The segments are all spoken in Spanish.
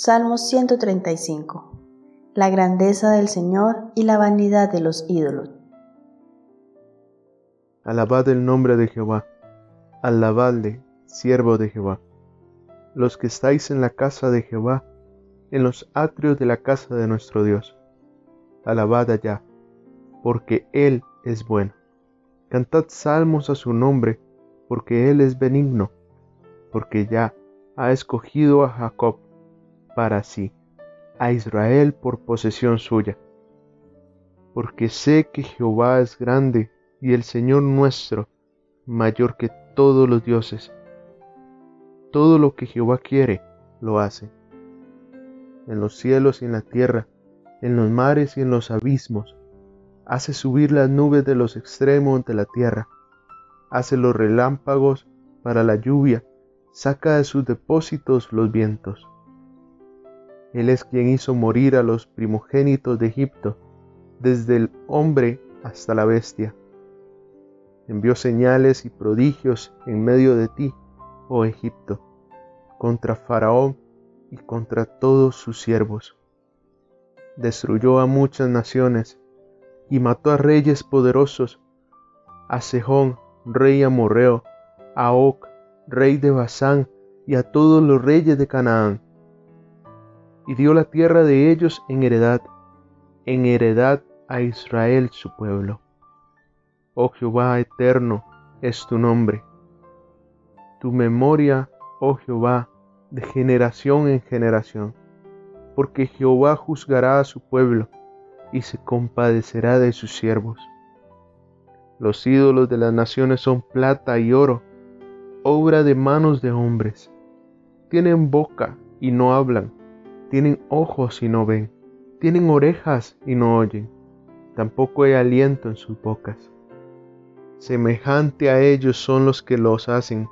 Salmo 135. La grandeza del Señor y la vanidad de los ídolos. Alabad el nombre de Jehová, alabadle, siervo de Jehová. Los que estáis en la casa de Jehová, en los atrios de la casa de nuestro Dios. Alabad allá, porque Él es bueno. Cantad salmos a su nombre, porque Él es benigno, porque ya ha escogido a Jacob para sí, a Israel por posesión suya. Porque sé que Jehová es grande y el Señor nuestro mayor que todos los dioses. Todo lo que Jehová quiere, lo hace. En los cielos y en la tierra, en los mares y en los abismos, hace subir las nubes de los extremos de la tierra, hace los relámpagos para la lluvia, saca de sus depósitos los vientos. Él es quien hizo morir a los primogénitos de Egipto, desde el hombre hasta la bestia. Envió señales y prodigios en medio de ti, oh Egipto, contra Faraón y contra todos sus siervos. Destruyó a muchas naciones y mató a reyes poderosos, a Sejón, rey amorreo, a Oc, rey de Basán, y a todos los reyes de Canaán y dio la tierra de ellos en heredad, en heredad a Israel su pueblo. Oh Jehová eterno es tu nombre. Tu memoria, oh Jehová, de generación en generación, porque Jehová juzgará a su pueblo y se compadecerá de sus siervos. Los ídolos de las naciones son plata y oro, obra de manos de hombres. Tienen boca y no hablan, tienen ojos y no ven, tienen orejas y no oyen, tampoco hay aliento en sus bocas. Semejante a ellos son los que los hacen,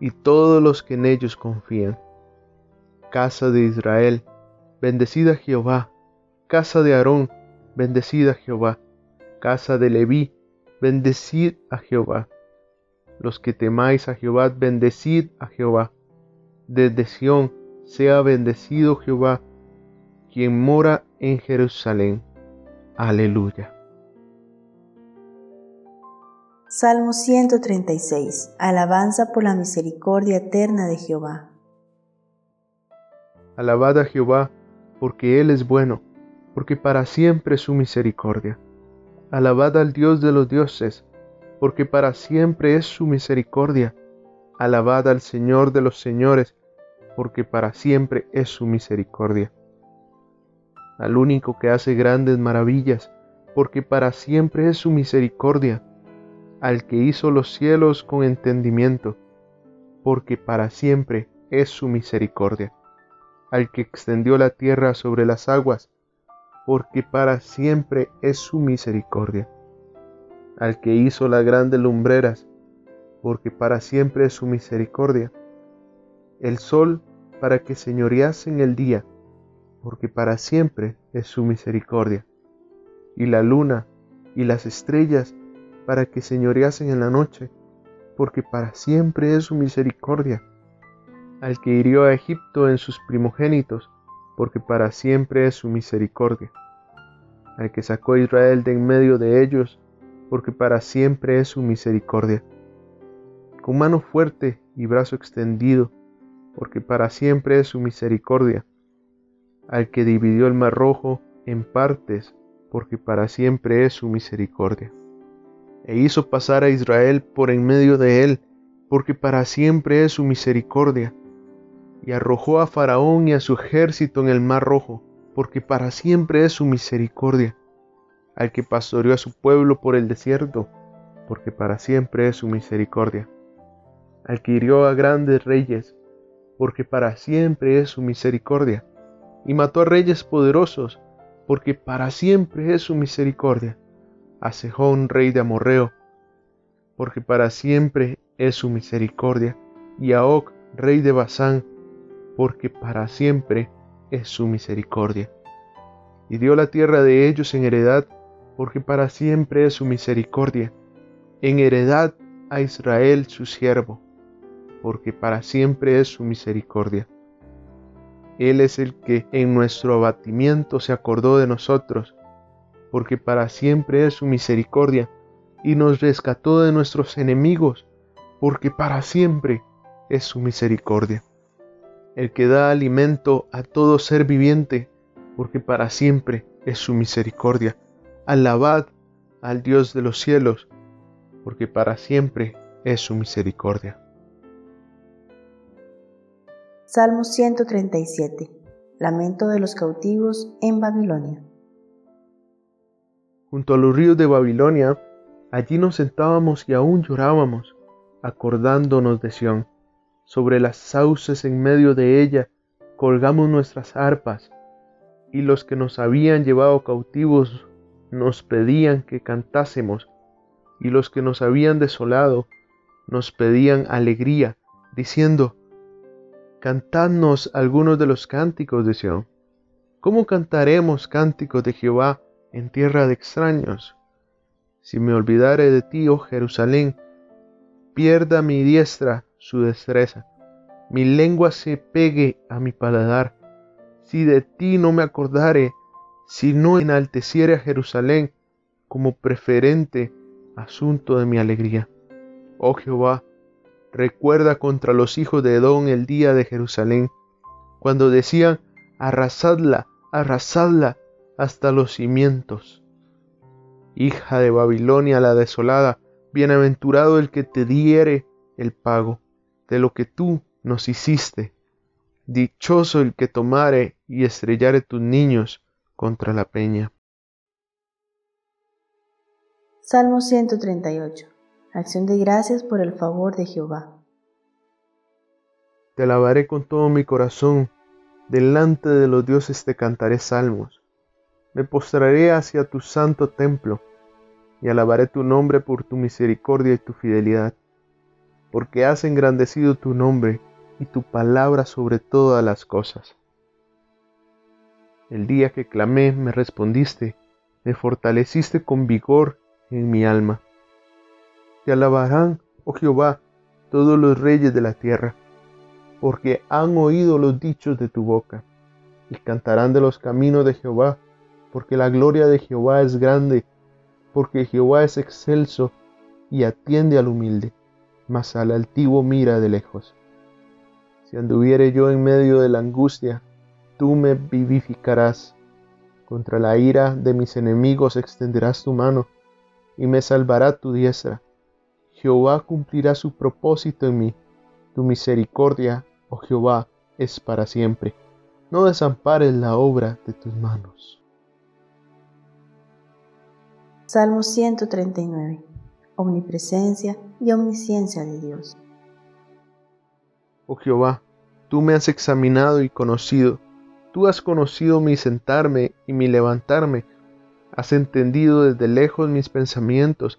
y todos los que en ellos confían. Casa de Israel, bendecida Jehová, casa de Aarón, bendecida Jehová, casa de Leví, bendecid a Jehová. Los que temáis a Jehová, bendecid a Jehová. Desde Sión, sea bendecido Jehová, quien mora en Jerusalén. Aleluya. Salmo 136. Alabanza por la misericordia eterna de Jehová. Alabad a Jehová, porque Él es bueno, porque para siempre es su misericordia. Alabad al Dios de los dioses, porque para siempre es su misericordia. Alabad al Señor de los señores, porque para siempre es su misericordia. Al único que hace grandes maravillas, porque para siempre es su misericordia. Al que hizo los cielos con entendimiento, porque para siempre es su misericordia. Al que extendió la tierra sobre las aguas, porque para siempre es su misericordia. Al que hizo las grandes lumbreras, porque para siempre es su misericordia el sol para que señorease en el día, porque para siempre es su misericordia, y la luna y las estrellas para que señoreasen en la noche, porque para siempre es su misericordia, al que hirió a Egipto en sus primogénitos, porque para siempre es su misericordia, al que sacó a Israel de en medio de ellos, porque para siempre es su misericordia, con mano fuerte y brazo extendido, porque para siempre es su misericordia, al que dividió el mar rojo en partes, porque para siempre es su misericordia, e hizo pasar a Israel por en medio de él, porque para siempre es su misericordia, y arrojó a Faraón y a su ejército en el mar rojo, porque para siempre es su misericordia, al que pastoreó a su pueblo por el desierto, porque para siempre es su misericordia, al que hirió a grandes reyes, porque para siempre es su misericordia. Y mató a reyes poderosos, porque para siempre es su misericordia. A Sejón, rey de Amorreo, porque para siempre es su misericordia. Y a Oc, rey de Basán, porque para siempre es su misericordia. Y dio la tierra de ellos en heredad, porque para siempre es su misericordia. En heredad a Israel su siervo porque para siempre es su misericordia. Él es el que en nuestro abatimiento se acordó de nosotros, porque para siempre es su misericordia, y nos rescató de nuestros enemigos, porque para siempre es su misericordia. El que da alimento a todo ser viviente, porque para siempre es su misericordia. Alabad al Dios de los cielos, porque para siempre es su misericordia. Salmo 137. Lamento de los cautivos en Babilonia. Junto a los ríos de Babilonia, allí nos sentábamos y aún llorábamos, acordándonos de Sión. Sobre las sauces en medio de ella colgamos nuestras arpas, y los que nos habían llevado cautivos nos pedían que cantásemos, y los que nos habían desolado nos pedían alegría, diciendo, Cantadnos algunos de los cánticos de Sión. ¿Cómo cantaremos cánticos de Jehová en tierra de extraños? Si me olvidare de ti, oh Jerusalén, pierda mi diestra su destreza, mi lengua se pegue a mi paladar. Si de ti no me acordare, si no enalteciere a Jerusalén como preferente asunto de mi alegría. Oh Jehová, recuerda contra los hijos de Edom el día de Jerusalén, cuando decían, arrasadla, arrasadla hasta los cimientos. Hija de Babilonia la desolada, bienaventurado el que te diere el pago de lo que tú nos hiciste. Dichoso el que tomare y estrellare tus niños contra la peña. Salmo 138. Acción de gracias por el favor de Jehová. Te alabaré con todo mi corazón, delante de los dioses te cantaré salmos. Me postraré hacia tu santo templo y alabaré tu nombre por tu misericordia y tu fidelidad, porque has engrandecido tu nombre y tu palabra sobre todas las cosas. El día que clamé me respondiste, me fortaleciste con vigor en mi alma. Te alabarán, oh Jehová, todos los reyes de la tierra, porque han oído los dichos de tu boca, y cantarán de los caminos de Jehová, porque la gloria de Jehová es grande, porque Jehová es excelso y atiende al humilde, mas al altivo mira de lejos. Si anduviere yo en medio de la angustia, tú me vivificarás. Contra la ira de mis enemigos extenderás tu mano y me salvará tu diestra. Jehová cumplirá su propósito en mí. Tu misericordia, oh Jehová, es para siempre. No desampares la obra de tus manos. Salmo 139. Omnipresencia y omnisciencia de Dios. Oh Jehová, tú me has examinado y conocido. Tú has conocido mi sentarme y mi levantarme Has entendido desde lejos mis pensamientos,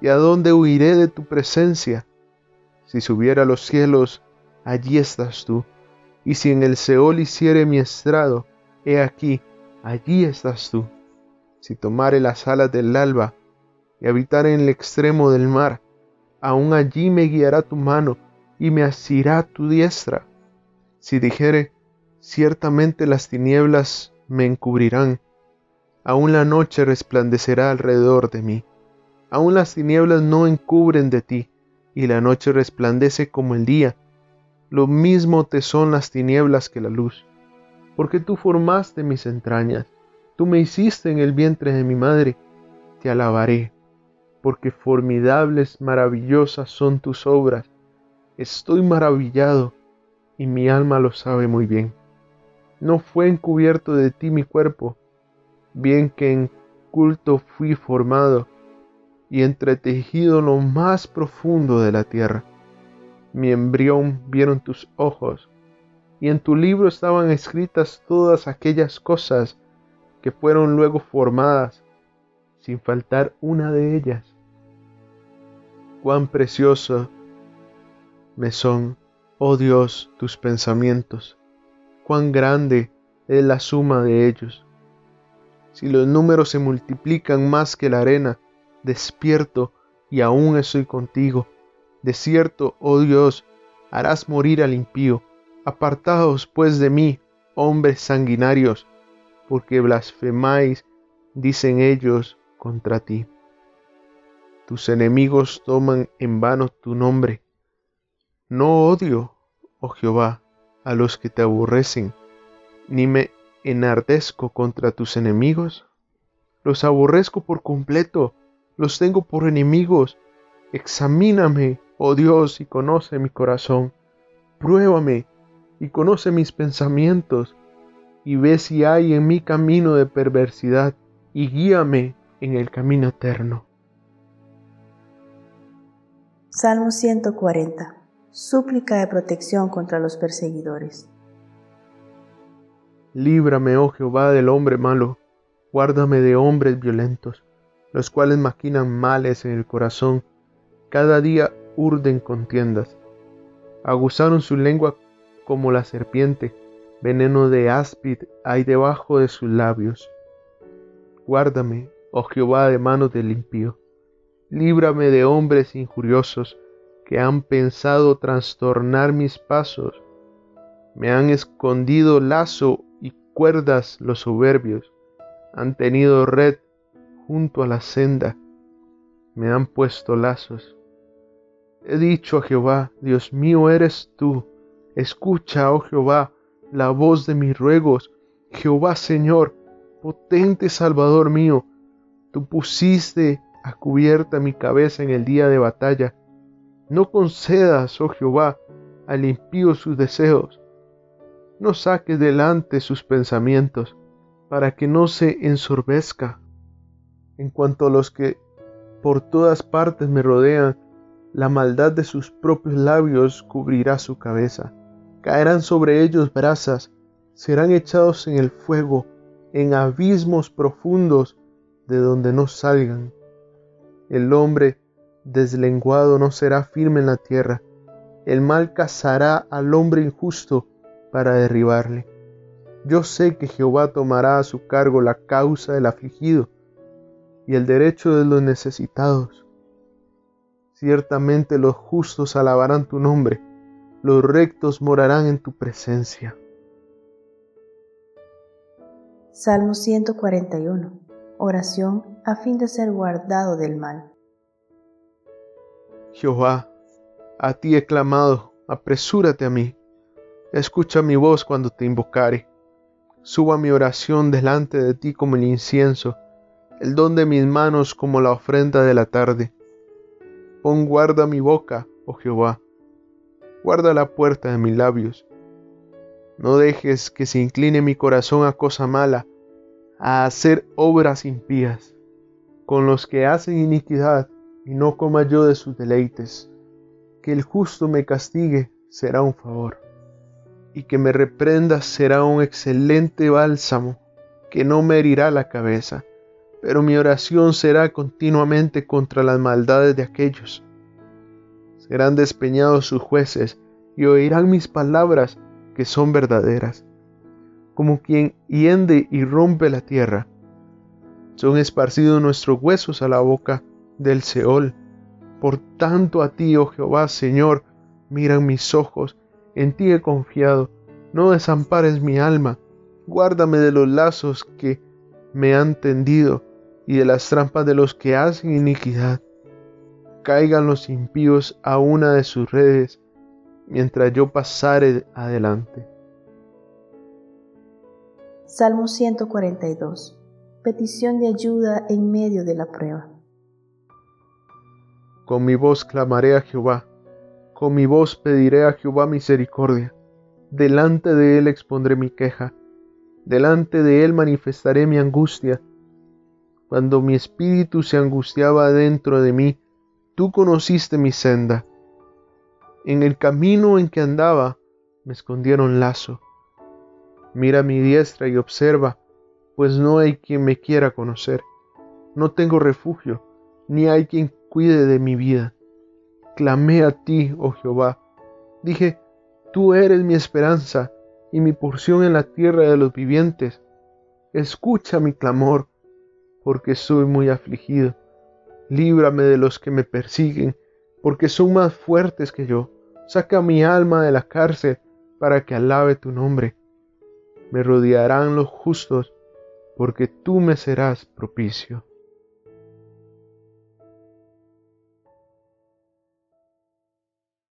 ¿Y a dónde huiré de tu presencia? Si subiera a los cielos, allí estás tú. Y si en el Seol hiciere mi estrado, he aquí, allí estás tú. Si tomare las alas del alba y habitare en el extremo del mar, aún allí me guiará tu mano y me asirá tu diestra. Si dijere, ciertamente las tinieblas me encubrirán, aún la noche resplandecerá alrededor de mí. Aún las tinieblas no encubren de ti, y la noche resplandece como el día. Lo mismo te son las tinieblas que la luz, porque tú formaste mis entrañas, tú me hiciste en el vientre de mi madre, te alabaré, porque formidables, maravillosas son tus obras. Estoy maravillado, y mi alma lo sabe muy bien. No fue encubierto de ti mi cuerpo, bien que en culto fui formado y entretejido lo más profundo de la tierra. Mi embrión vieron tus ojos, y en tu libro estaban escritas todas aquellas cosas que fueron luego formadas, sin faltar una de ellas. Cuán precioso me son, oh Dios, tus pensamientos, cuán grande es la suma de ellos. Si los números se multiplican más que la arena, despierto y aún estoy contigo. De cierto, oh Dios, harás morir al impío. Apartaos pues de mí, hombres sanguinarios, porque blasfemáis, dicen ellos, contra ti. Tus enemigos toman en vano tu nombre. No odio, oh Jehová, a los que te aborrecen, ni me enardezco contra tus enemigos. Los aborrezco por completo, los tengo por enemigos. Examíname, oh Dios, y conoce mi corazón. Pruébame y conoce mis pensamientos, y ve si hay en mi camino de perversidad, y guíame en el camino eterno. Salmo 140. Súplica de protección contra los perseguidores. Líbrame, oh Jehová, del hombre malo, guárdame de hombres violentos, los cuales maquinan males en el corazón, cada día urden contiendas. Aguzaron su lengua como la serpiente, veneno de áspid hay debajo de sus labios. Guárdame, oh Jehová, de manos del impío. Líbrame de hombres injuriosos que han pensado trastornar mis pasos. Me han escondido lazo y cuerdas los soberbios. Han tenido red junto a la senda. Me han puesto lazos. He dicho a Jehová, Dios mío eres tú Escucha, oh Jehová, la voz de mis ruegos. Jehová Señor, potente Salvador mío, tú pusiste a cubierta mi cabeza en el día de batalla. No concedas, oh Jehová, al impío sus deseos. No saques delante sus pensamientos, para que no se ensorbezca. En cuanto a los que por todas partes me rodean, la maldad de sus propios labios cubrirá su cabeza caerán sobre ellos brasas, serán echados en el fuego, en abismos profundos de donde no salgan. El hombre deslenguado no será firme en la tierra, el mal cazará al hombre injusto para derribarle. Yo sé que Jehová tomará a su cargo la causa del afligido y el derecho de los necesitados. Ciertamente los justos alabarán tu nombre los rectos morarán en tu presencia. Salmo 141. Oración a fin de ser guardado del mal. Jehová, a ti he clamado, apresúrate a mí. Escucha mi voz cuando te invocare. Suba mi oración delante de ti como el incienso, el don de mis manos como la ofrenda de la tarde. Pon guarda mi boca, oh Jehová guarda la puerta de mis labios. No dejes que se incline mi corazón a cosa mala, a hacer obras impías, con los que hacen iniquidad, y no coma yo de sus deleites. Que el justo me castigue será un favor, y que me reprenda será un excelente bálsamo, que no me herirá la cabeza, pero mi oración será continuamente contra las maldades de aquellos. Serán despeñados sus jueces y oirán mis palabras que son verdaderas. Como quien hiende y rompe la tierra, son esparcidos nuestros huesos a la boca del Seol. Por tanto a ti, oh Jehová, Señor, miran mis ojos, en ti he confiado, no desampares mi alma, guárdame de los lazos que me han tendido y de las trampas de los que hacen iniquidad caigan los impíos a una de sus redes, mientras yo pasare adelante. Salmo 142. Petición de ayuda en medio de la prueba. Con mi voz clamaré a Jehová, con mi voz pediré a Jehová misericordia. Delante de él expondré mi queja, delante de él manifestaré mi angustia. Cuando mi espíritu se angustiaba dentro de mí, tú conociste mi senda. En el camino en que andaba, me escondieron lazo. Mira mi diestra y observa, pues no hay quien me quiera conocer. No tengo refugio, ni hay quien cuide de mi vida. Clamé a ti, oh Jehová. Dije, tú eres mi esperanza y mi porción en la tierra de los vivientes. Escucha mi clamor, porque soy muy afligido. Líbrame de los que me persiguen, porque son más fuertes que yo. Saca mi alma de la cárcel para que alabe tu nombre. Me rodearán los justos, porque tú me serás propicio.